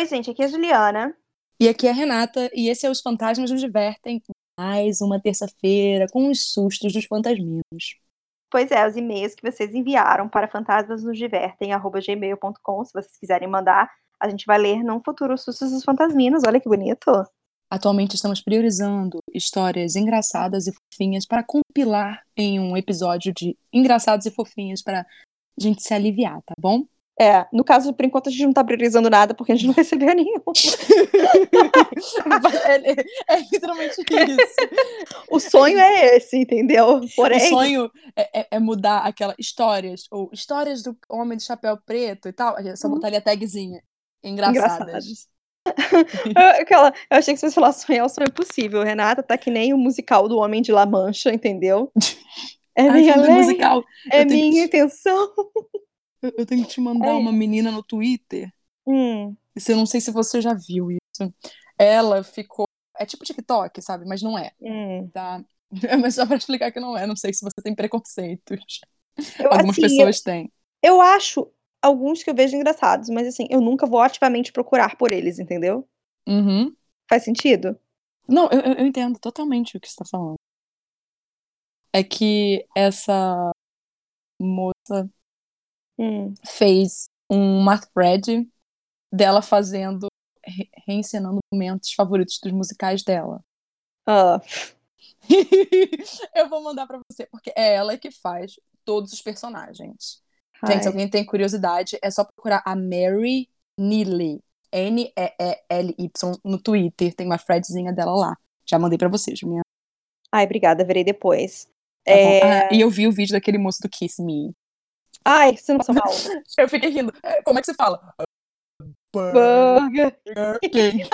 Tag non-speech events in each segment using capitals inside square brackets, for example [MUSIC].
Oi, gente, aqui é a Juliana. E aqui é a Renata, e esse é Os Fantasmas Nos Divertem. Mais uma terça-feira com os sustos dos fantasminos. Pois é, os e-mails que vocês enviaram para fantasmasnosdivertem.gmail.com, se vocês quiserem mandar, a gente vai ler num futuro Sustos dos Fantasminos. Olha que bonito. Atualmente estamos priorizando histórias engraçadas e fofinhas para compilar em um episódio de engraçados e fofinhos para a gente se aliviar, tá bom? É, no caso, por enquanto, a gente não tá priorizando nada porque a gente não [LAUGHS] recebeu nenhum. [LAUGHS] é, é, literalmente isso. O sonho é esse, entendeu? Porém... O sonho é, é, é, mudar aquela histórias, ou histórias do homem de chapéu preto e tal. Só hum. botaria a tagzinha. Engraçadas. Aquela, eu achei que você falar sonhar, o sonho é possível. Renata tá que nem o musical do Homem de La Mancha, entendeu? [LAUGHS] É minha Ai, musical. É minha que... intenção. Eu, eu tenho que te mandar é. uma menina no Twitter. Hum. Eu não sei se você já viu isso. Ela ficou. É tipo TikTok, sabe? Mas não é. Hum. Tá? [LAUGHS] Mas só pra explicar que não é. Não sei se você tem preconceitos. Eu, Algumas assim, pessoas eu, têm. Eu acho alguns que eu vejo engraçados, mas assim, eu nunca vou ativamente procurar por eles, entendeu? Uhum. Faz sentido? Não, eu, eu entendo totalmente o que você tá falando. É que essa moça hum. fez uma thread dela fazendo, re reencenando momentos favoritos dos musicais dela. Ah. [LAUGHS] eu vou mandar para você, porque é ela que faz todos os personagens. Ai. Gente, se alguém tem curiosidade, é só procurar a Mary Neely. N-E-E-L-Y no Twitter. Tem uma threadzinha dela lá. Já mandei para você, Juliana. Ai, obrigada, verei depois. Tá é... ah, e eu vi o vídeo daquele moço do Kiss Me. Ai, você não passou mal. [LAUGHS] eu fiquei rindo. É, como é que você fala? Burger. King.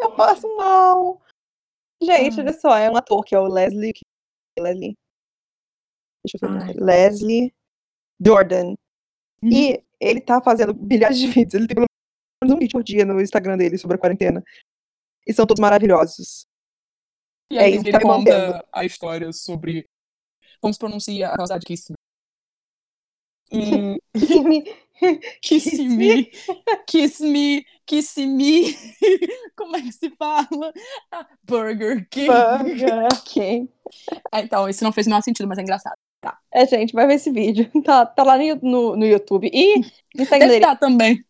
eu passo mal. Gente, olha só, é um ator que é o Leslie. Leslie. Deixa eu ver. Leslie Jordan. Uhum. E ele tá fazendo bilhares de vídeos. Ele tem pelo menos um vídeo por dia no Instagram dele sobre a quarentena. E são todos maravilhosos. E aí é ele tá conta a história sobre como se pronuncia a causa de Kiss Me. Kiss Me. Kiss Me. Kiss Me. [LAUGHS] Como é que se fala? Burger King. Burger King. Ah, então, isso não fez o menor sentido, mas é engraçado. Tá. É, gente, vai ver esse vídeo. [LAUGHS] Tá, tá lá no, no, YouTube. E [LAUGHS] Instagram tá também.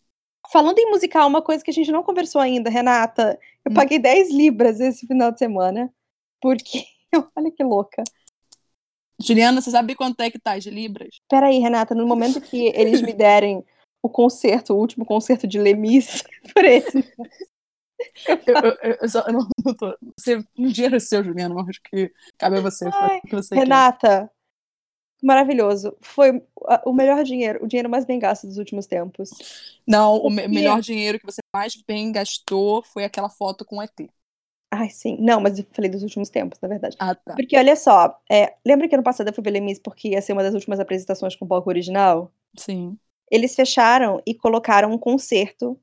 Falando em musical, uma coisa que a gente não conversou ainda, Renata. Eu hum. paguei 10 libras esse final de semana. Porque. Olha que louca. Juliana, você sabe quanto é que tá de libras? Peraí, Renata, no momento que eles me derem o concerto, o último concerto de Lemis, [LAUGHS] por esse. Eu, eu, eu, só, eu não, não tô. Você, um dinheiro é seu, Juliana, mas acho que cabe a você. Ai, você Renata, quer. maravilhoso. Foi o melhor dinheiro, o dinheiro mais bem gasto dos últimos tempos. Não, o, o melhor dinheiro que você mais bem gastou foi aquela foto com o ET. Ai, sim. Não, mas eu falei dos últimos tempos, na verdade. Ah, tá. Porque olha só, é, lembra que ano passado eu fui ver Lemis porque ia ser uma das últimas apresentações com o palco original? Sim. Eles fecharam e colocaram um concerto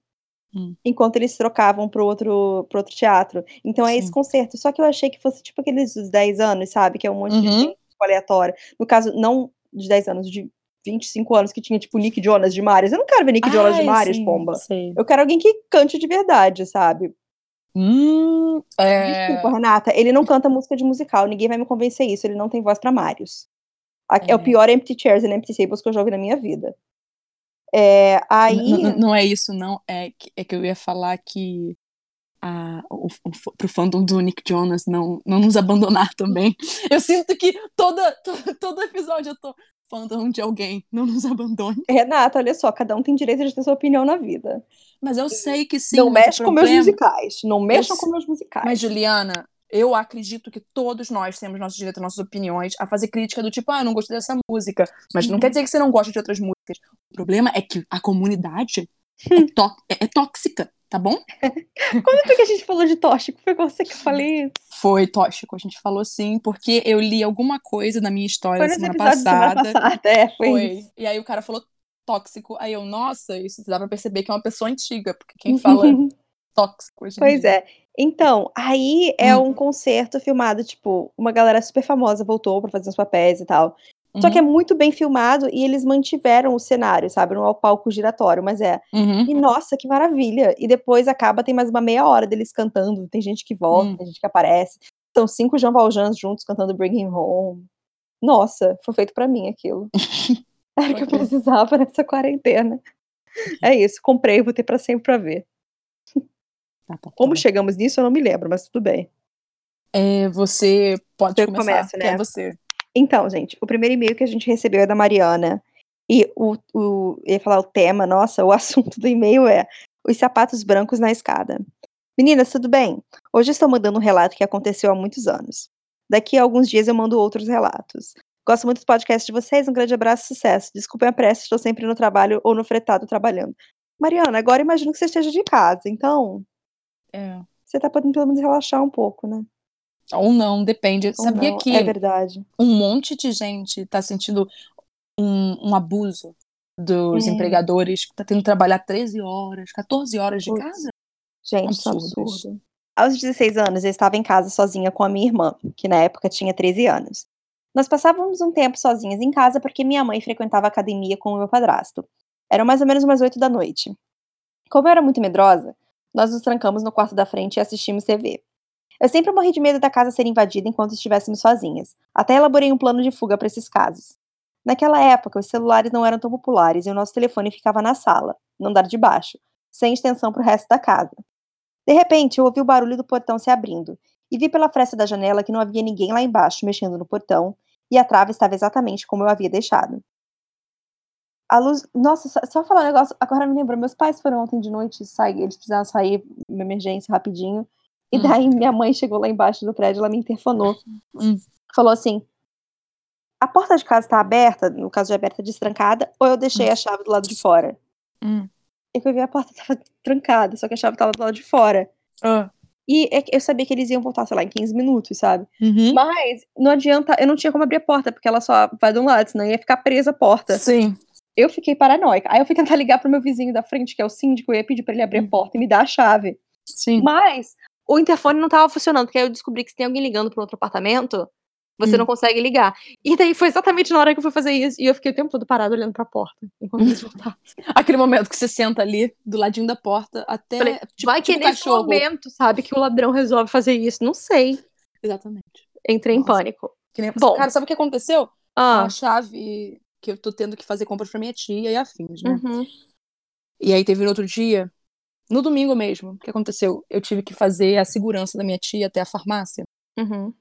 hum. enquanto eles trocavam pro outro, pro outro teatro. Então é Sim. esse concerto. Só que eu achei que fosse tipo aqueles dos 10 anos, sabe? Que é um monte uhum. de gente aleatória. No caso, não de 10 anos, de 25 anos que tinha, tipo, Nick Jonas de Marius. Eu não quero ver Nick Ai, Jonas de Marius, sim, pomba. Sei. Eu quero alguém que cante de verdade, sabe? Hum, é... Desculpa, Renata, ele não canta música de musical, ninguém vai me convencer isso, ele não tem voz pra Marius. É, é o pior Empty Chairs and Empty Tables que eu jogo na minha vida. É, aí... Não, não é isso, não. É que, é que eu ia falar que a, o, o, pro fandom do Nick Jonas não, não nos abandonar também. [LAUGHS] Eu sinto que toda, todo, todo episódio eu tô fandom de alguém, [LAUGHS] não nos abandone. Renata, olha só, cada um tem direito de ter sua opinião na vida. Mas eu sei que sim. Não mexe problema... com meus musicais. Não mexam eu... com meus musicais. Mas, Juliana, eu acredito que todos nós temos nosso direito, nossas opiniões, a fazer crítica do tipo, ah, eu não gostei dessa música. Mas não quer dizer que você não gosta de outras músicas. O problema é que a comunidade [LAUGHS] é, tó é, é tóxica, tá bom? [LAUGHS] Quando foi que a gente falou de tóxico? Foi com você que eu falei isso? Foi tóxico, a gente falou sim, porque eu li alguma coisa na minha história foi semana passada. Semana passada, é, foi. foi. E aí o cara falou tóxico. Aí eu, nossa, isso dá pra perceber que é uma pessoa antiga, porque quem [LAUGHS] fala tóxico hoje Pois é. Então, aí é hum. um concerto filmado, tipo, uma galera super famosa voltou para fazer os papéis e tal. Uhum. Só que é uhum. muito bem filmado e eles mantiveram o cenário, sabe? No palco giratório, mas é. Uhum. E nossa, que maravilha! E depois acaba, tem mais uma meia hora deles cantando. Tem gente que volta, uhum. tem gente que aparece. São cinco Jean Valjean juntos cantando Bring Him Home. Nossa, foi feito para mim aquilo. [LAUGHS] Era o que eu precisava nessa quarentena. É isso, comprei, vou ter para sempre pra ver. Tá, tá, Como chegamos nisso, eu não me lembro, mas tudo bem. É, você pode eu começar, começo, né? é você. Então, gente, o primeiro e-mail que a gente recebeu é da Mariana. E o, o ia falar o tema, nossa, o [LAUGHS] assunto do e-mail é os sapatos brancos na escada. Meninas, tudo bem? Hoje estou mandando um relato que aconteceu há muitos anos. Daqui a alguns dias eu mando outros relatos. Gosto muito do podcast de vocês, um grande abraço e sucesso. Desculpem a pressa, estou sempre no trabalho ou no fretado trabalhando. Mariana, agora imagino que você esteja de casa, então. É. Você tá podendo pelo menos relaxar um pouco, né? Ou não, depende. Ou Sabia não. que é verdade. um monte de gente está sentindo um, um, abuso dos é. empregadores, que tá tendo que trabalhar 13 horas, 14 horas de casa? Gente, é absurdo. Aos 16 anos, eu estava em casa sozinha com a minha irmã, que na época tinha 13 anos. Nós passávamos um tempo sozinhas em casa porque minha mãe frequentava a academia com o meu padrasto. Eram mais ou menos umas 8 da noite. Como eu era muito medrosa, nós nos trancamos no quarto da frente e assistimos TV. Eu sempre morri de medo da casa ser invadida enquanto estivéssemos sozinhas. Até elaborei um plano de fuga para esses casos. Naquela época, os celulares não eram tão populares e o nosso telefone ficava na sala, no andar de baixo, sem extensão para o resto da casa. De repente, eu ouvi o barulho do portão se abrindo e vi pela fresta da janela que não havia ninguém lá embaixo mexendo no portão e a trave estava exatamente como eu havia deixado. A luz. Nossa, só, falar um negócio. Agora me lembro, meus pais foram ontem de noite, sair, eles precisavam sair, uma emergência rapidinho. E hum. daí minha mãe chegou lá embaixo do prédio, ela me interfonou. Hum. Falou assim: a porta de casa está aberta, no caso de aberta, destrancada, ou eu deixei hum. a chave do lado de fora? Hum. E fui ver a porta estava [LAUGHS] trancada, só que a chave estava do lado de fora. Ah. E é eu sabia que eles iam voltar, sei lá, em 15 minutos, sabe? Uhum. Mas não adianta, eu não tinha como abrir a porta, porque ela só vai de um lado, senão ia ficar presa a porta. Sim. Eu fiquei paranoica. Aí eu fui tentar [LAUGHS] ligar pro meu vizinho da frente, que é o síndico, eu ia pedir pra ele abrir a hum. porta e me dar a chave. Sim. Mas o interfone não estava funcionando, porque aí eu descobri que se tem alguém ligando para outro apartamento, você hum. não consegue ligar. E daí foi exatamente na hora que eu fui fazer isso, e eu fiquei o tempo todo parado olhando para a porta, enquanto eles [LAUGHS] voltavam. Aquele momento que você senta ali, do ladinho da porta, até. Falei, tipo, vai que tipo nesse cachorro. momento, sabe, que o ladrão resolve fazer isso. Não sei. Exatamente. Entrei Nossa. em pânico. Nem... Bom, cara, sabe o que aconteceu? Ah. A chave que eu tô tendo que fazer compras pra minha tia e afins, né? Uhum. E aí teve no outro dia, no domingo mesmo, o que aconteceu? Eu tive que fazer a segurança da minha tia até a farmácia. Uhum.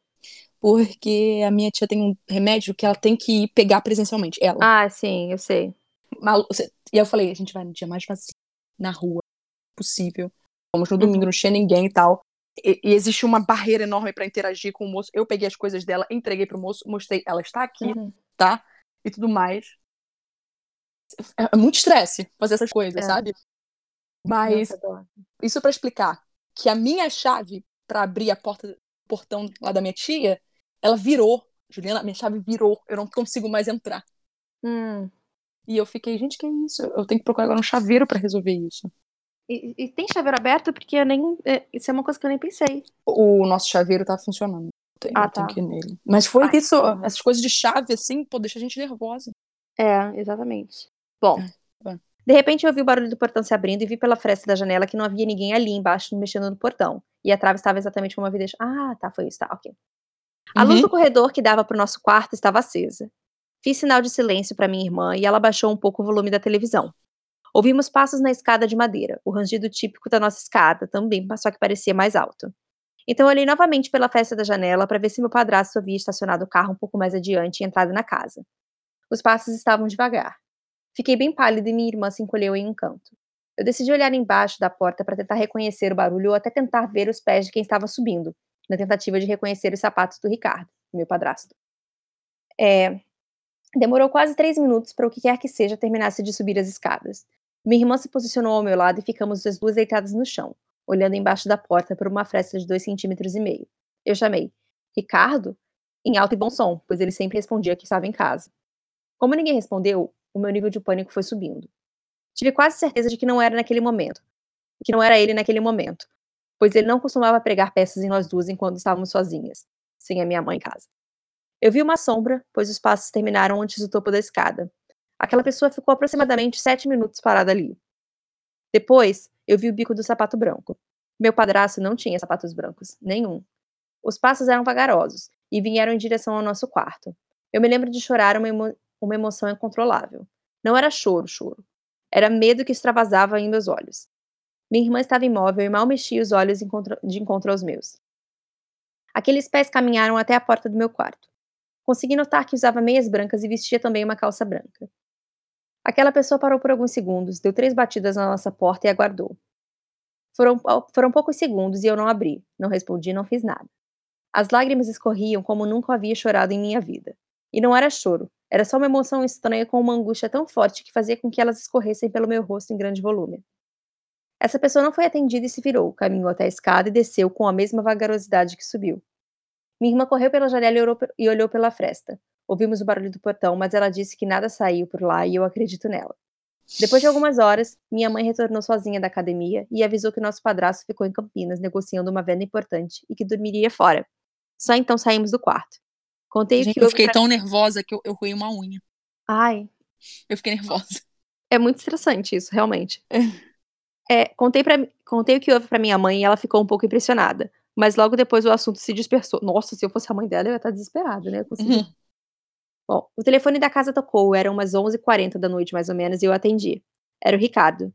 Porque a minha tia tem um remédio que ela tem que ir pegar presencialmente. Ela. Ah, sim, eu sei. Malu... E eu falei, a gente vai no dia mais vazio, na rua, possível. Fomos no domingo, uhum. não tinha ninguém e tal. E, e existe uma barreira enorme para interagir com o moço. Eu peguei as coisas dela, entreguei pro moço, mostrei, ela está aqui, uhum. tá? E tudo mais. É, é muito estresse fazer essas coisas, é. sabe? Mas isso para explicar que a minha chave para abrir a porta portão lá da minha tia, ela virou. Juliana, minha chave virou. Eu não consigo mais entrar. Hum. E eu fiquei, gente, que é isso? Eu tenho que procurar agora um chaveiro para resolver isso. E, e, tem chaveiro aberto? Porque eu nem. É, isso é uma coisa que eu nem pensei. O nosso chaveiro tá funcionando. Tem, ah, tá. que ir nele. Mas foi Ai, isso, essas coisas de chave, assim, pô, deixa a gente nervosa. É, exatamente. Bom, é. De repente eu ouvi o barulho do portão se abrindo e vi pela fresta da janela que não havia ninguém ali embaixo mexendo no portão. E a trave estava exatamente como havia deixado. Ah, tá, foi isso, tá, ok. A uhum. luz do corredor que dava para o nosso quarto estava acesa. Fiz sinal de silêncio para minha irmã e ela baixou um pouco o volume da televisão. Ouvimos passos na escada de madeira, o rangido típico da nossa escada, também, só que parecia mais alto. Então olhei novamente pela fresta da janela para ver se meu padrasto havia estacionado o carro um pouco mais adiante e entrado na casa. Os passos estavam devagar. Fiquei bem pálida e minha irmã se encolheu em um canto. Eu decidi olhar embaixo da porta para tentar reconhecer o barulho ou até tentar ver os pés de quem estava subindo, na tentativa de reconhecer os sapatos do Ricardo, meu padrasto. É... Demorou quase três minutos para o que quer que seja terminasse de subir as escadas. Minha irmã se posicionou ao meu lado e ficamos as duas deitadas no chão, olhando embaixo da porta por uma fresta de dois centímetros e meio. Eu chamei Ricardo em alto e bom som, pois ele sempre respondia que estava em casa. Como ninguém respondeu, o meu nível de pânico foi subindo. Tive quase certeza de que não era naquele momento, que não era ele naquele momento, pois ele não costumava pregar peças em nós duas enquanto estávamos sozinhas, sem a minha mãe em casa. Eu vi uma sombra, pois os passos terminaram antes do topo da escada. Aquela pessoa ficou aproximadamente sete minutos parada ali. Depois, eu vi o bico do sapato branco. Meu padrasto não tinha sapatos brancos, nenhum. Os passos eram vagarosos e vieram em direção ao nosso quarto. Eu me lembro de chorar uma, emo uma emoção incontrolável. Não era choro, choro. Era medo que extravasava em meus olhos. Minha irmã estava imóvel e mal mexia os olhos de encontro aos meus. Aqueles pés caminharam até a porta do meu quarto. Consegui notar que usava meias brancas e vestia também uma calça branca. Aquela pessoa parou por alguns segundos, deu três batidas na nossa porta e aguardou. Foram, foram poucos segundos e eu não abri, não respondi, não fiz nada. As lágrimas escorriam como nunca havia chorado em minha vida. E não era choro, era só uma emoção estranha com uma angústia tão forte que fazia com que elas escorressem pelo meu rosto em grande volume. Essa pessoa não foi atendida e se virou, caminhou até a escada e desceu com a mesma vagarosidade que subiu. Minha irmã correu pela janela e olhou pela fresta. Ouvimos o barulho do portão, mas ela disse que nada saiu por lá e eu acredito nela. Depois de algumas horas, minha mãe retornou sozinha da academia e avisou que nosso padrasto ficou em Campinas negociando uma venda importante e que dormiria fora. Só então saímos do quarto. Contei Gente, que eu fiquei pra... tão nervosa que eu, eu roí uma unha. Ai. Eu fiquei nervosa. É muito estressante isso, realmente. [LAUGHS] É, contei, pra, contei o que houve para minha mãe e ela ficou um pouco impressionada. Mas logo depois o assunto se dispersou. Nossa, se eu fosse a mãe dela, eu ia estar desesperada, né? Uhum. Bom, o telefone da casa tocou, eram umas 11h40 da noite, mais ou menos, e eu atendi. Era o Ricardo.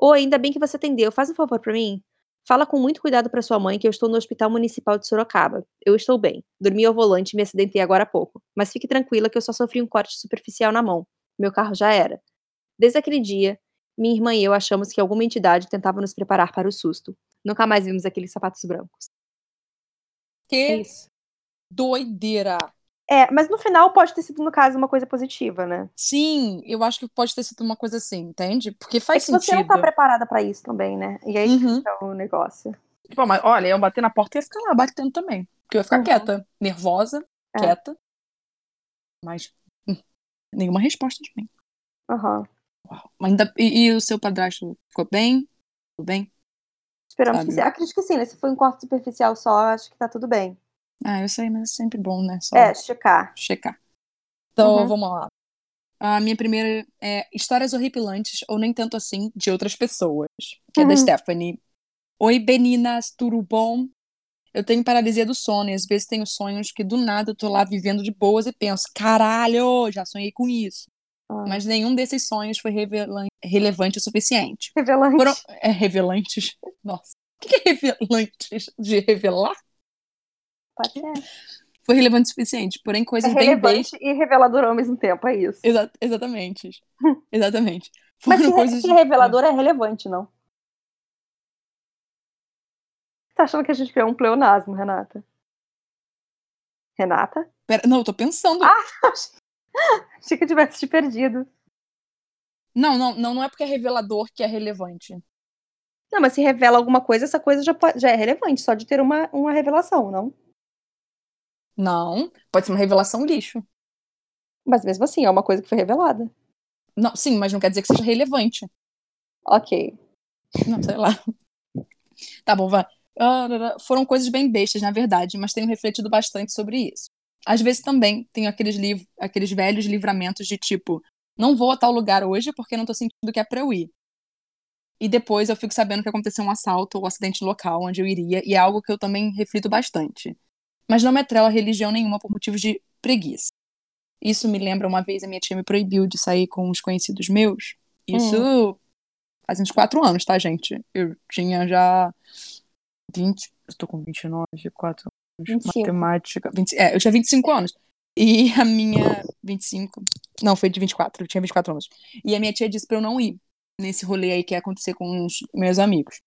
Oi, ainda bem que você atendeu. Faz um favor para mim. Fala com muito cuidado para sua mãe que eu estou no Hospital Municipal de Sorocaba. Eu estou bem. Dormi ao volante e me acidentei agora há pouco. Mas fique tranquila que eu só sofri um corte superficial na mão. Meu carro já era. Desde aquele dia, minha irmã e eu achamos que alguma entidade tentava nos preparar para o susto. Nunca mais vimos aqueles sapatos brancos. Que é Isso. doideira! É, mas no final pode ter sido, no caso, uma coisa positiva, né? Sim, eu acho que pode ter sido uma coisa assim, entende? Porque faz é sentido. você não tá preparada para isso também, né? E aí uhum. fica o negócio. Tipo, mas olha, eu bater na porta e ia ficar lá batendo também. Porque eu ia ficar uhum. quieta, nervosa, é. quieta. Mas hum, nenhuma resposta de mim. Aham. Uhum. Uau. Ainda, e, e, o seu padrasto ficou bem? Tudo bem? Esperamos Sabe? que sim. Acredito que sim, né? Se foi um corte superficial só, acho que tá tudo bem. Ah, eu sei, mas é sempre bom, né? Só é, checar. Checar. Então, uhum. vamos lá. A minha primeira é Histórias Horripilantes, ou nem tanto assim, de outras pessoas. Que uhum. é da uhum. Stephanie. Oi, Beninas, tudo bom? Eu tenho paralisia do sono e às vezes tenho sonhos que do nada eu tô lá vivendo de boas e penso, caralho, já sonhei com isso. Ah. Mas nenhum desses sonhos foi relevante o suficiente. Revelante. Foram... É, revelantes. Nossa. O que é revelantes? De revelar? Pode ser. Foi relevante o suficiente, porém coisas é bem bestas. e revelador ao mesmo tempo, é isso. Exa exatamente. [LAUGHS] exatamente. Mas se, coisas... se revelador é relevante, não? Tá achando que a gente criou um pleonasmo, Renata? Renata? Pera, não, eu tô pensando. Ah, [LAUGHS] achei que eu tivesse te perdido. Não, não, não, não é porque é revelador que é relevante. Não, mas se revela alguma coisa, essa coisa já, pode, já é relevante, só de ter uma, uma revelação, não? Não, pode ser uma revelação lixo. Mas mesmo assim, é uma coisa que foi revelada. Não, sim, mas não quer dizer que seja relevante. Ok. Não, sei lá. Tá bom, vai. Uh, foram coisas bem bestas, na verdade, mas tenho refletido bastante sobre isso. Às vezes também tenho aqueles, liv aqueles velhos livramentos de tipo, não vou a tal lugar hoje porque não tô sentindo que é pra eu ir. E depois eu fico sabendo que aconteceu um assalto ou um acidente local onde eu iria, e é algo que eu também reflito bastante mas não me atrela a religião nenhuma por motivos de preguiça. Isso me lembra uma vez a minha tia me proibiu de sair com os conhecidos meus. Isso hum. faz uns quatro anos, tá, gente? Eu tinha já 20. Eu tô com 29, 4 anos. 25. Matemática. 20, é, eu tinha 25 anos. E a minha. 25. Não, foi de 24. Eu tinha 24 anos. E a minha tia disse pra eu não ir nesse rolê aí que ia acontecer com os meus amigos.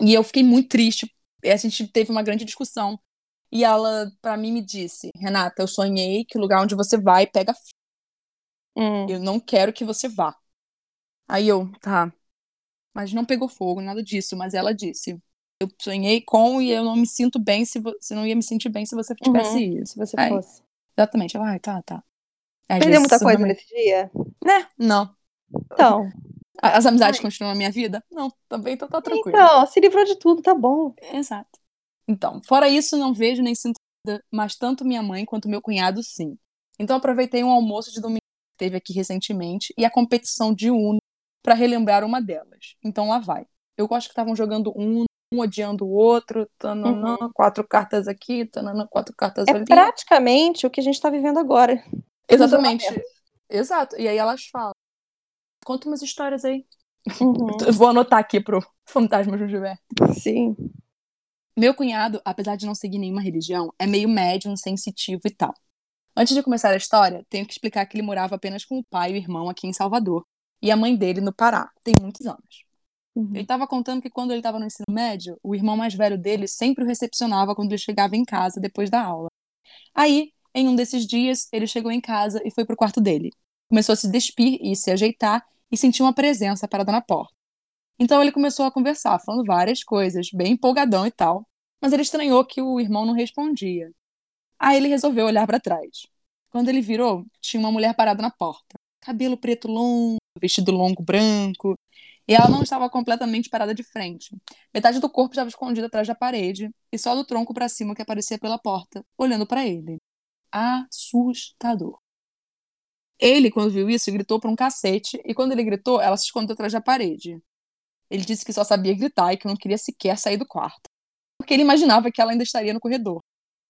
E eu fiquei muito triste. E a gente teve uma grande discussão e ela, para mim, me disse: Renata, eu sonhei que o lugar onde você vai pega Hum. Eu não quero que você vá. Aí eu, tá. Mas não pegou fogo, nada disso. Mas ela disse: Eu sonhei com e eu não me sinto bem se você não ia me sentir bem se você tivesse uhum, ido. Se você Aí, fosse. Exatamente. Ela, ah, tá, tá. Perdeu muita coisa nesse dia? Né? Não. Então. As amizades Ai. continuam na minha vida? Não, também tô, tá tranquilo. Então, se livrou de tudo, tá bom. Exato. Então, fora isso, não vejo nem sinto mas tanto minha mãe quanto meu cunhado sim. Então aproveitei um almoço de domingo que teve aqui recentemente e a competição de Uno para relembrar uma delas. Então lá vai. Eu gosto que estavam jogando Uno, um odiando o outro, tananã, uhum. quatro cartas aqui, tananã, quatro cartas é ali. É praticamente o que a gente está vivendo agora. Exatamente. Exato. E aí elas falam. Conta umas histórias aí. Uhum. [LAUGHS] Vou anotar aqui pro Fantasma Gilberto. Sim. Meu cunhado, apesar de não seguir nenhuma religião, é meio médium, sensitivo e tal. Antes de começar a história, tenho que explicar que ele morava apenas com o pai e o irmão aqui em Salvador e a mãe dele no Pará, tem muitos anos. Uhum. Ele estava contando que quando ele estava no ensino médio, o irmão mais velho dele sempre o recepcionava quando ele chegava em casa depois da aula. Aí, em um desses dias, ele chegou em casa e foi pro quarto dele. Começou a se despir e se ajeitar e sentiu uma presença parada na porta. Então ele começou a conversar, falando várias coisas, bem empolgadão e tal, mas ele estranhou que o irmão não respondia. Aí ele resolveu olhar para trás. Quando ele virou, tinha uma mulher parada na porta. Cabelo preto longo, vestido longo branco, e ela não estava completamente parada de frente. Metade do corpo estava escondida atrás da parede e só do tronco para cima que aparecia pela porta, olhando para ele. Assustador. Ele, quando viu isso, gritou para um cacete, e quando ele gritou, ela se escondeu atrás da parede. Ele disse que só sabia gritar e que não queria sequer sair do quarto, porque ele imaginava que ela ainda estaria no corredor.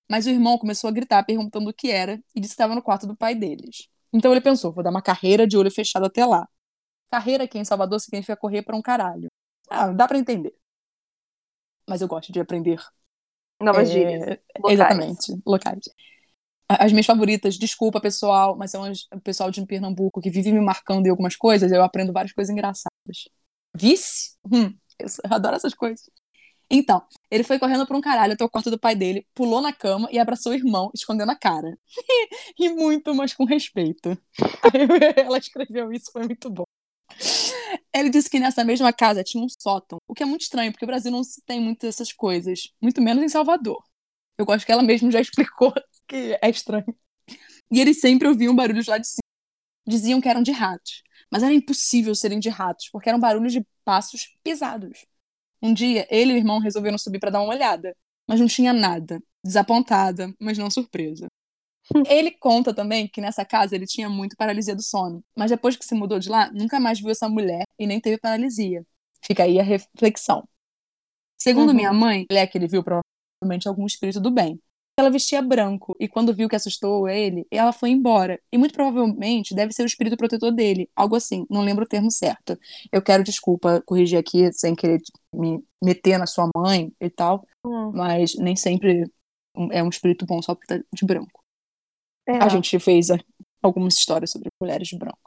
Mas o irmão começou a gritar, perguntando o que era, e disse que estava no quarto do pai deles. Então ele pensou: vou dar uma carreira de olho fechado até lá. Carreira aqui em Salvador significa correr para um caralho. Ah, dá para entender. Mas eu gosto de aprender. Novas é, gírias. Exatamente, locais as minhas favoritas, desculpa pessoal, mas são o pessoal de Pernambuco que vive me marcando em algumas coisas, eu aprendo várias coisas engraçadas. Vice? Hum, eu adoro essas coisas. Então, ele foi correndo por um caralho até o quarto do pai dele, pulou na cama e abraçou o irmão, escondendo a cara. [LAUGHS] e muito, mas com respeito. [LAUGHS] ela escreveu isso, foi muito bom. Ele disse que nessa mesma casa tinha um sótão, o que é muito estranho, porque o Brasil não tem muitas dessas coisas, muito menos em Salvador. Eu gosto que ela mesma já [LAUGHS] explicou que é estranho. E eles sempre ouviam barulhos lá de cima. Diziam que eram de ratos. Mas era impossível serem de ratos, porque eram barulhos de passos pesados. Um dia, ele e o irmão resolveram subir para dar uma olhada, mas não tinha nada. Desapontada, mas não surpresa. [LAUGHS] Ele conta também que nessa casa ele tinha muito paralisia do sono, mas depois que se mudou de lá, nunca mais viu essa mulher e nem teve paralisia. Fica aí a reflexão. Segundo uhum. minha mãe, é que ele viu provavelmente algum espírito do bem. Ela vestia branco e quando viu que assustou ele, ela foi embora. E muito provavelmente deve ser o espírito protetor dele, algo assim, não lembro o termo certo. Eu quero desculpa corrigir aqui sem querer me meter na sua mãe e tal, hum. mas nem sempre é um espírito bom só porque tá de branco. É. A gente fez algumas histórias sobre mulheres de branco.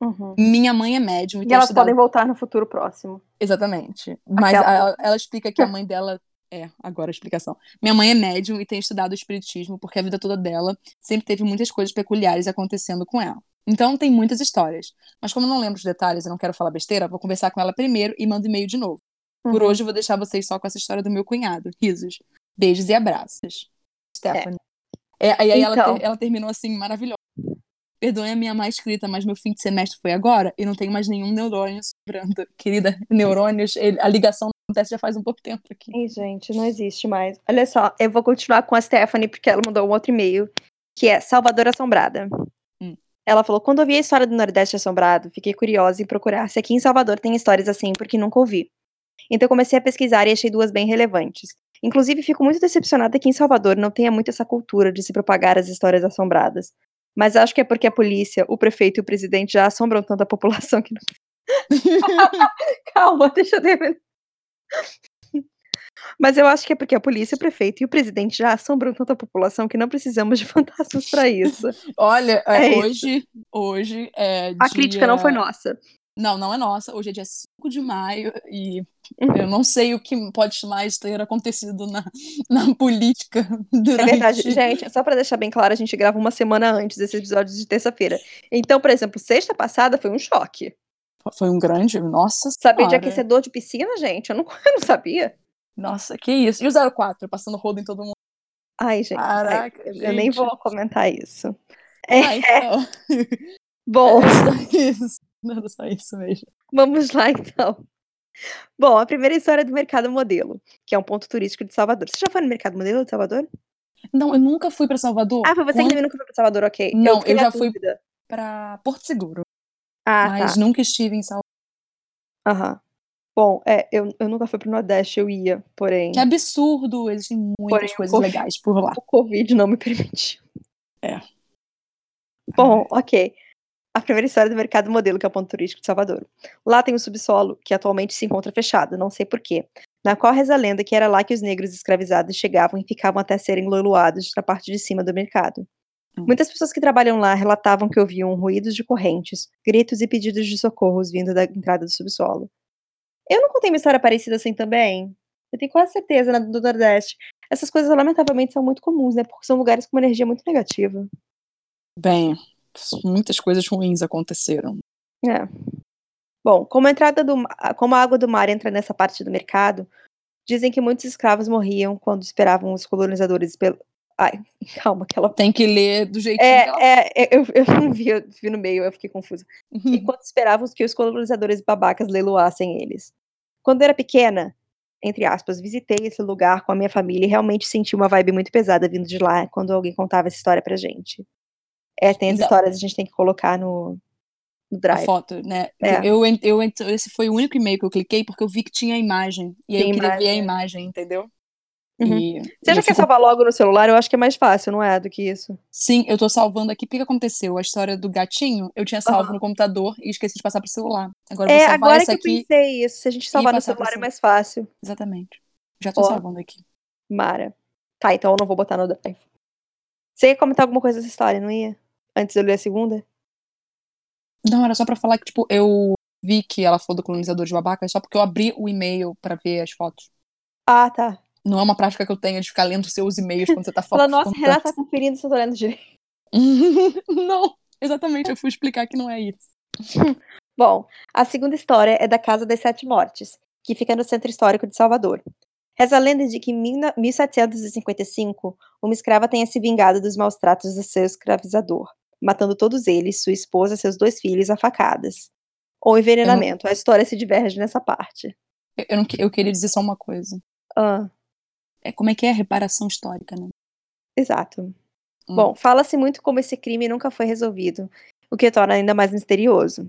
Uhum. Minha mãe é médium. E, e elas estudado... podem voltar no futuro próximo. Exatamente. Mas ela, explica que a [LAUGHS] mãe dela é, agora a explicação. Minha mãe é médium e tem estudado o espiritismo porque a vida toda dela sempre teve muitas coisas peculiares acontecendo com ela. Então tem muitas histórias. Mas como eu não lembro os detalhes e não quero falar besteira, vou conversar com ela primeiro e mando e-mail de novo. Uhum. Por hoje eu vou deixar vocês só com essa história do meu cunhado. Risos. Beijos e abraços. Stephanie. É. É, e aí então. ela, ela terminou assim, maravilhosa. Perdoe a minha má escrita, mas meu fim de semestre foi agora e não tenho mais nenhum neurônio sobrando. [LAUGHS] Querida, neurônios, a ligação acontece já faz um pouco tempo aqui. Ih, gente, não existe mais. Olha só, eu vou continuar com a Stephanie, porque ela mandou um outro e-mail, que é Salvador Assombrada. Hum. Ela falou: quando ouvi a história do Nordeste Assombrado, fiquei curiosa em procurar se aqui em Salvador tem histórias assim, porque nunca ouvi. Então comecei a pesquisar e achei duas bem relevantes. Inclusive, fico muito decepcionada que em Salvador não tenha muito essa cultura de se propagar as histórias assombradas. Mas acho que é porque a polícia, o prefeito e o presidente já assombram tanto a população que não. [LAUGHS] Calma, deixa eu terminar. Mas eu acho que é porque a polícia, o prefeito e o presidente já assombram tanta população que não precisamos de [LAUGHS] fantasmas para isso. Olha, é, é hoje, isso. hoje é A dia... crítica não foi nossa. Não, não é nossa. Hoje é dia 5 de maio e eu não sei o que pode mais ter acontecido na, na política durante... É verdade. Gente, só para deixar bem claro, a gente grava uma semana antes desse episódio de terça-feira. Então, por exemplo, sexta passada foi um choque. Foi um grande. Nossa Sabia de aquecedor de piscina, gente? Eu não, [LAUGHS] eu não sabia. Nossa, que isso. E o 04 passando rodo em todo mundo? Ai, gente. Caraca, ai, gente. Eu nem vou comentar isso. É. Ah, então. [LAUGHS] Bom. [LAUGHS] É isso. [LAUGHS] Não era só isso mesmo. Vamos lá, então. Bom, a primeira história é do Mercado Modelo, que é um ponto turístico de Salvador. Você já foi no Mercado Modelo de Salvador? Não, eu nunca fui pra Salvador. Ah, foi você que Quando- também nunca foi pra Salvador, ok. Não, eu na já fui-. Pra Porto Seguro. Ah, mas tá. nunca estive em Salvador. Aham. Bom, é, eu, eu nunca fui pro Nordeste, eu ia, porém Que absurdo! Existem muitas Porém, coisas Covid- legais por lá. o Covid não me [LAUGHS] permitiu. É. Bom, ok. A primeira história do mercado modelo, que é o ponto turístico de Salvador. Lá tem um subsolo que atualmente se encontra fechado, não sei porquê, na qual reza a lenda que era lá que os negros escravizados chegavam e ficavam até serem leiloados na parte de cima do mercado. Hum. Muitas pessoas que trabalham lá relatavam que ouviam ruídos de correntes, gritos e pedidos de socorros vindo da entrada do subsolo. Eu não contei uma história parecida assim também? Eu tenho quase certeza na do Nordeste. Essas coisas, lamentavelmente, são muito comuns, né? Porque são lugares com uma energia muito negativa. Bem, muitas coisas ruins aconteceram. É. Bom, como a entrada do como a água do mar entra nessa parte do mercado, dizem que muitos escravos morriam quando esperavam os colonizadores pelo. Ai, [LAUGHS] calma, que ela. Tem que ler do jeitinho que ela É, é, é, eu, eu não vi, eu vi no meio, eu fiquei confusa. [LAUGHS] Enquanto esperavam que os colonizadores babacas leiloassem eles. Quando era pequena, entre aspas, visitei esse lugar com a minha família e realmente senti uma vibe muito pesada vindo de lá quando alguém contava essa história pra gente. É, tem as histórias que a gente tem que colocar no, no a drive. foto, né? É. Eu, eu, esse foi o único e-mail que eu cliquei porque eu vi que tinha a imagem. E aí Tem eu queria ver a imagem, é. entendeu? Uhum. E, Você já eu quer salvar logo no celular? Eu acho que é mais fácil, não é? Do que isso. Sim, eu tô salvando aqui. O que que aconteceu? A história do gatinho, eu tinha salvo Aham. no computador e esqueci de passar pro celular. Agora eu É, vou salvar agora que essa eu aqui. pensei isso. Se a gente salvar no celular é mais fácil. Exatamente. Já tô Ó. salvando aqui. Mara. Tá, então eu não vou botar no drive. Você ia comentar alguma coisa dessa história, não ia? Antes de eu ler a segunda? Não, era só pra falar que, tipo, eu vi que ela falou do colonizador de babaca só porque eu abri o e-mail pra ver as fotos. Ah, tá. Não é uma prática que eu tenho de ficar lendo seus e-mails quando você tá Fala, falando. nossa, Renata tá conferindo se eu tô lendo direito. [LAUGHS] não, exatamente, eu fui explicar que não é isso. [LAUGHS] Bom, a segunda história é da Casa das Sete Mortes, que fica no Centro Histórico de Salvador. Reza a lenda de que em 1755, uma escrava tenha se vingado dos maus tratos do seu escravizador, matando todos eles, sua esposa e seus dois filhos a facadas. Ou envenenamento. A história se diverge nessa parte. Eu, eu não eu queria dizer só uma coisa. Ah, É, como é que é a reparação histórica, né? exato. Hum. Bom, fala-se muito como esse crime nunca foi resolvido, o que torna ainda mais misterioso.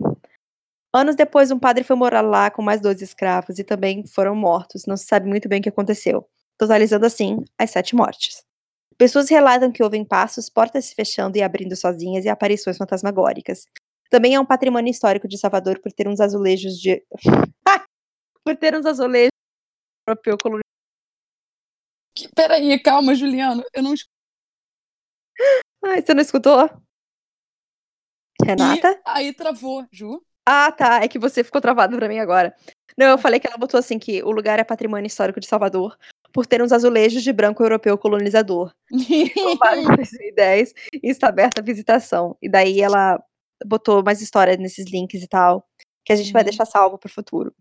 Anos depois, um padre foi morar lá com mais dois escravos e também foram mortos. Não se sabe muito bem o que aconteceu, totalizando assim as sete mortes. Pessoas relatam que ouvem passos, portas se fechando e abrindo sozinhas e aparições fantasmagóricas. Também é um patrimônio histórico de Salvador por ter uns azulejos de. [LAUGHS] por ter uns azulejos colonial. Que- Peraí, calma, Juliano. Eu não escutei. Ai, você não escutou? Renata? Aí travou, Ju. Ah, tá. É que você ficou travado pra mim agora. Não, eu falei que ela botou assim que o lugar é patrimônio histórico de Salvador por ter uns azulejos de branco europeu colonizador. Em [LAUGHS] 2010 e está aberta a visitação. E daí ela botou mais história nesses links e tal, que a gente vai Uhum. deixar salvo pro futuro.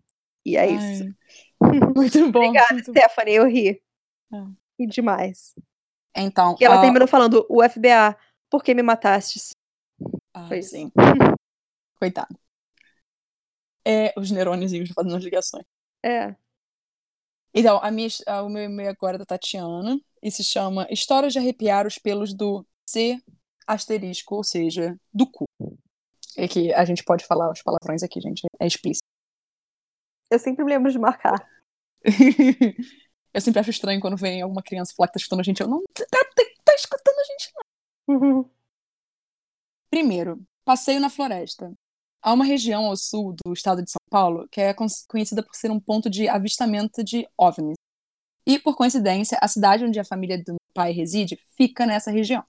E é isso. Ai, [LAUGHS] Muito bom. Obrigada, muito. Stephanie, eu ri. Ah. E demais. Então, E ela a- terminou falando, o FBA, por que me matastes? Ah, Foi isso. sim. Coitado. É, os neurôniozinhos fazendo as ligações. É. Então, a minha, a- o meu e-mail agora é da Tatiana e se chama Histórias de Arrepiar os Pelos do C asterisco, ou seja, do cu. É que a gente pode falar os palavrões aqui, gente. É explícito. Eu sempre me lembro de marcar. [LAUGHS] Eu sempre acho estranho quando vem alguma criança falar que tá escutando a gente. Eu não. Tá, tá, tá escutando a gente, não. Primeiro, passeio na floresta. Há uma região ao sul do estado de São Paulo que é con- conhecida por ser um ponto de avistamento de OVNIs. E, por coincidência, a cidade onde a família do meu pai reside fica nessa região.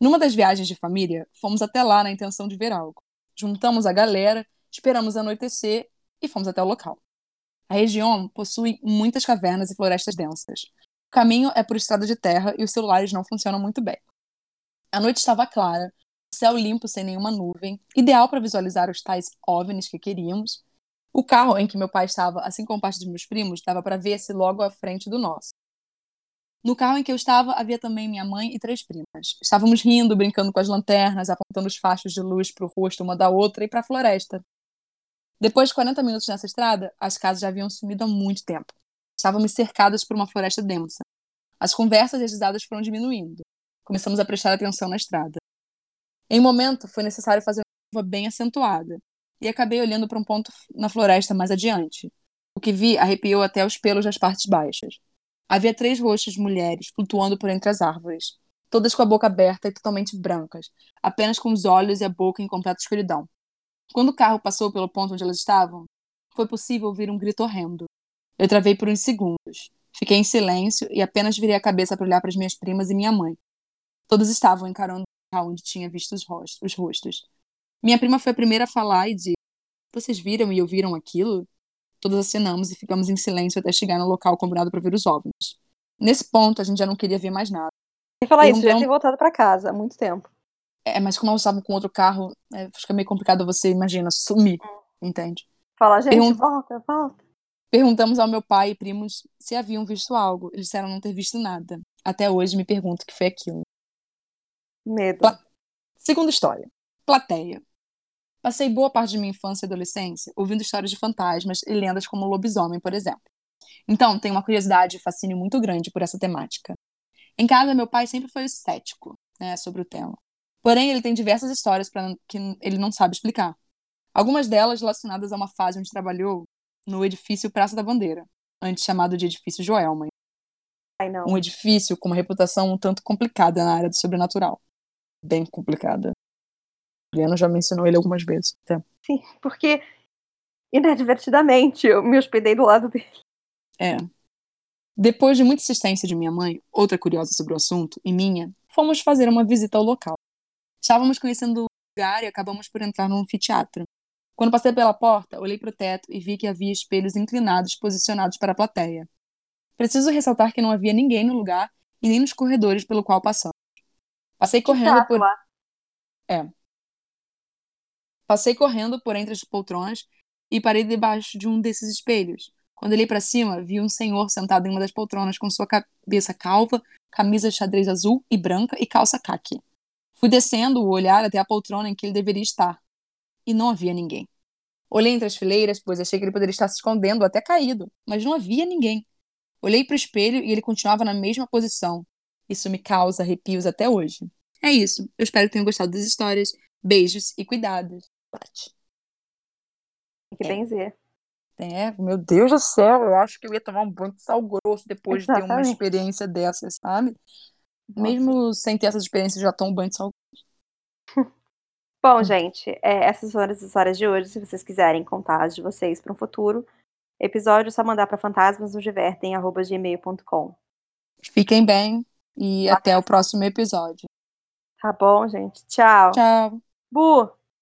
Numa das viagens de família, fomos até lá na intenção de ver algo. Juntamos a galera, esperamos anoitecer e fomos até o local. A região possui muitas cavernas e florestas densas. O caminho é por estrada de terra e os celulares não funcionam muito bem. A noite estava clara, céu limpo sem nenhuma nuvem, ideal para visualizar os tais OVNIs que queríamos. O carro em que meu pai estava, assim como parte dos meus primos, dava para ver-se logo à frente do nosso. No carro em que eu estava havia também minha mãe e três primas. Estávamos rindo, brincando com as lanternas, apontando os fachos de luz para o rosto uma da outra e para a floresta. Depois de 40 minutos nessa estrada, as casas já haviam sumido há muito tempo. Estávamos cercadas por uma floresta densa. As conversas e as risadas foram diminuindo. Começamos a prestar atenção na estrada. Em um momento, foi necessário fazer uma curva bem acentuada, e acabei olhando para um ponto na floresta mais adiante. O que vi arrepiou até os pelos das partes baixas. Havia três rostos de mulheres flutuando por entre as árvores, todas com a boca aberta e totalmente brancas, apenas com os olhos e a boca em completa escuridão. Quando o carro passou pelo ponto onde elas estavam, foi possível ouvir um grito horrendo. Eu travei por uns segundos. Fiquei em silêncio e apenas virei a cabeça para olhar para as minhas primas e minha mãe. Todas estavam encarando onde tinha visto os rostos, os rostos. Minha prima foi a primeira a falar e disse: Vocês viram e ouviram aquilo? Todas acenamos e ficamos em silêncio até chegar no local combinado para ver os OVNIs. Nesse ponto, a gente já não queria ver mais nada. E falar isso, já ter voltado para casa há muito tempo. É, mas como nós estávamos com outro carro, é, fica meio complicado você, imagina, sumir, entende? Fala, gente, volta, volta. Perguntamos ao meu pai e primos se haviam visto algo. Eles disseram não ter visto nada. Até hoje me pergunto o que foi aquilo. Medo. Pla Segunda história. Plateia. Passei boa parte de minha infância e adolescência ouvindo histórias de fantasmas e lendas como o lobisomem, por exemplo. Então, tenho uma curiosidade e fascínio muito grande por essa temática. Em casa, meu pai sempre foi cético né, sobre o tema. Porém, ele tem diversas histórias pra, que ele não sabe explicar. Algumas delas relacionadas a uma fase onde trabalhou no edifício Praça da Bandeira, antes chamado de Edifício Joelma. Um edifício com uma reputação um tanto complicada na área do sobrenatural. Bem complicada. Juliana já mencionou ele algumas vezes. Até. Sim, porque inadvertidamente eu me hospedei do lado dele. É. Depois de muita insistência de minha mãe, outra curiosa sobre o assunto, e minha, fomos fazer uma visita ao local. Estávamos conhecendo o lugar e acabamos por entrar num anfiteatro. Quando passei pela porta, olhei para o teto e vi que havia espelhos inclinados posicionados para a plateia. Preciso ressaltar que não havia ninguém no lugar e nem nos corredores pelo qual passamos. Passei correndo por. É. Passei correndo por entre as poltronas e parei debaixo de um desses espelhos. Quando olhei para cima, vi um senhor sentado em uma das poltronas com sua cabeça calva, camisa de xadrez azul e branca e calça caque. Fui descendo o olhar até a poltrona em que ele deveria estar. E não havia ninguém. Olhei entre as fileiras, pois achei que ele poderia estar se escondendo, até caído, mas não havia ninguém. Olhei para o espelho e ele continuava na mesma posição. Isso me causa arrepios até hoje. É isso. Eu espero que tenham gostado das histórias. Beijos e cuidados. Tati. Tem que é. benzer. É, meu Deus do céu, eu acho que eu ia tomar um banho de sal grosso depois Exatamente. de ter uma experiência dessa, sabe? Nossa. Mesmo sem ter essas experiências, já tomo banho de sal. [LAUGHS] Bom, gente, é, essas foram as histórias de hoje. Se vocês quiserem contar as de vocês para um futuro episódio, é só mandar para fantasmasnosdivertem.gmail.com. Fiquem bem e até. até o próximo episódio. Tá bom, gente. Tchau. Tchau. Bu!